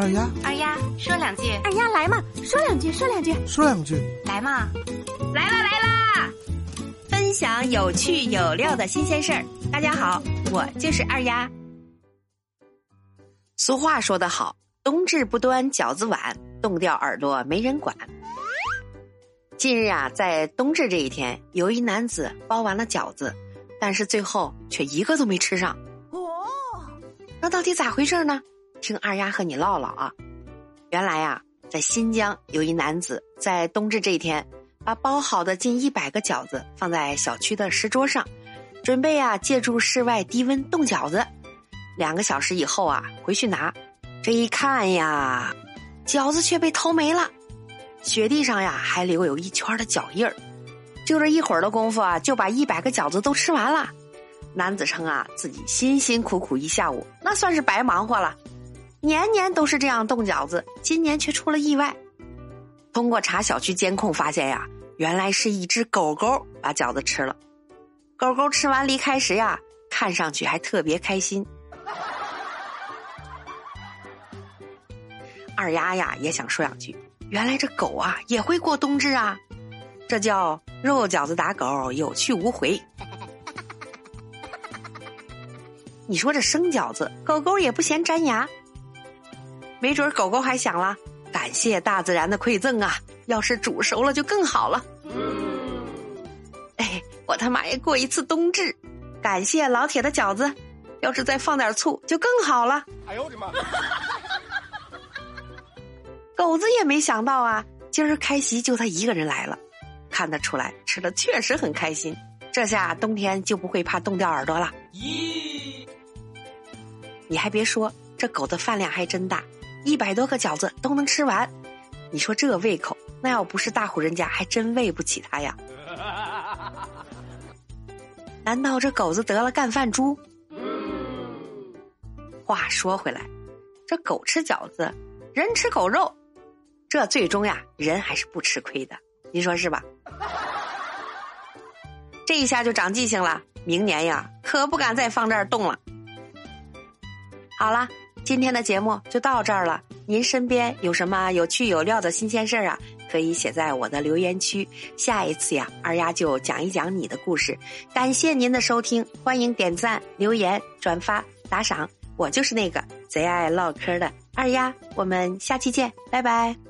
二丫，二丫说两句，二丫来嘛，说两句，说两句，说两句，来嘛，来啦来啦！分享有趣有料的新鲜事儿。大家好，我就是二丫。俗话说得好，冬至不端饺子碗，冻掉耳朵没人管。近日啊，在冬至这一天，有一男子包完了饺子，但是最后却一个都没吃上。哦，那到底咋回事呢？听二丫和你唠唠啊。原来呀，在新疆有一男子在冬至这一天，把包好的近一百个饺子放在小区的石桌上，准备啊借助室外低温冻饺子。两个小时以后啊，回去拿，这一看呀，饺子却被偷没了。雪地上呀，还留有一圈的脚印儿，就这一会儿的功夫啊，就把一百个饺子都吃完了。男子称啊，自己辛辛苦苦一下午，那算是白忙活了。年年都是这样冻饺子，今年却出了意外。通过查小区监控发现呀，原来是一只狗狗把饺子吃了。狗狗吃完离开时呀，看上去还特别开心。二丫呀，也想说两句。原来这狗啊也会过冬至啊，这叫肉饺子打狗，有去无回。你说这生饺子，狗狗也不嫌粘牙，没准狗狗还想了，感谢大自然的馈赠啊！要是煮熟了就更好了。嗯哎，我他妈也过一次冬至，感谢老铁的饺子，要是再放点醋就更好了。哎呦我的妈！狗子也没想到啊，今儿开席就他一个人来了，看得出来吃的确实很开心。这下冬天就不会怕冻掉耳朵了。咦，你还别说，这狗的饭量还真大，一百多个饺子都能吃完。你说这胃口，那要不是大户人家，还真喂不起它呀。难道这狗子得了干饭猪？话说回来，这狗吃饺子，人吃狗肉。这最终呀，人还是不吃亏的，您说是吧？这一下就长记性了，明年呀，可不敢再放这儿冻了。好了，今天的节目就到这儿了。您身边有什么有趣有料的新鲜事儿啊？可以写在我的留言区。下一次呀，二丫就讲一讲你的故事。感谢您的收听，欢迎点赞、留言、转发、打赏。我就是那个贼爱唠嗑的二丫，我们下期见，拜拜。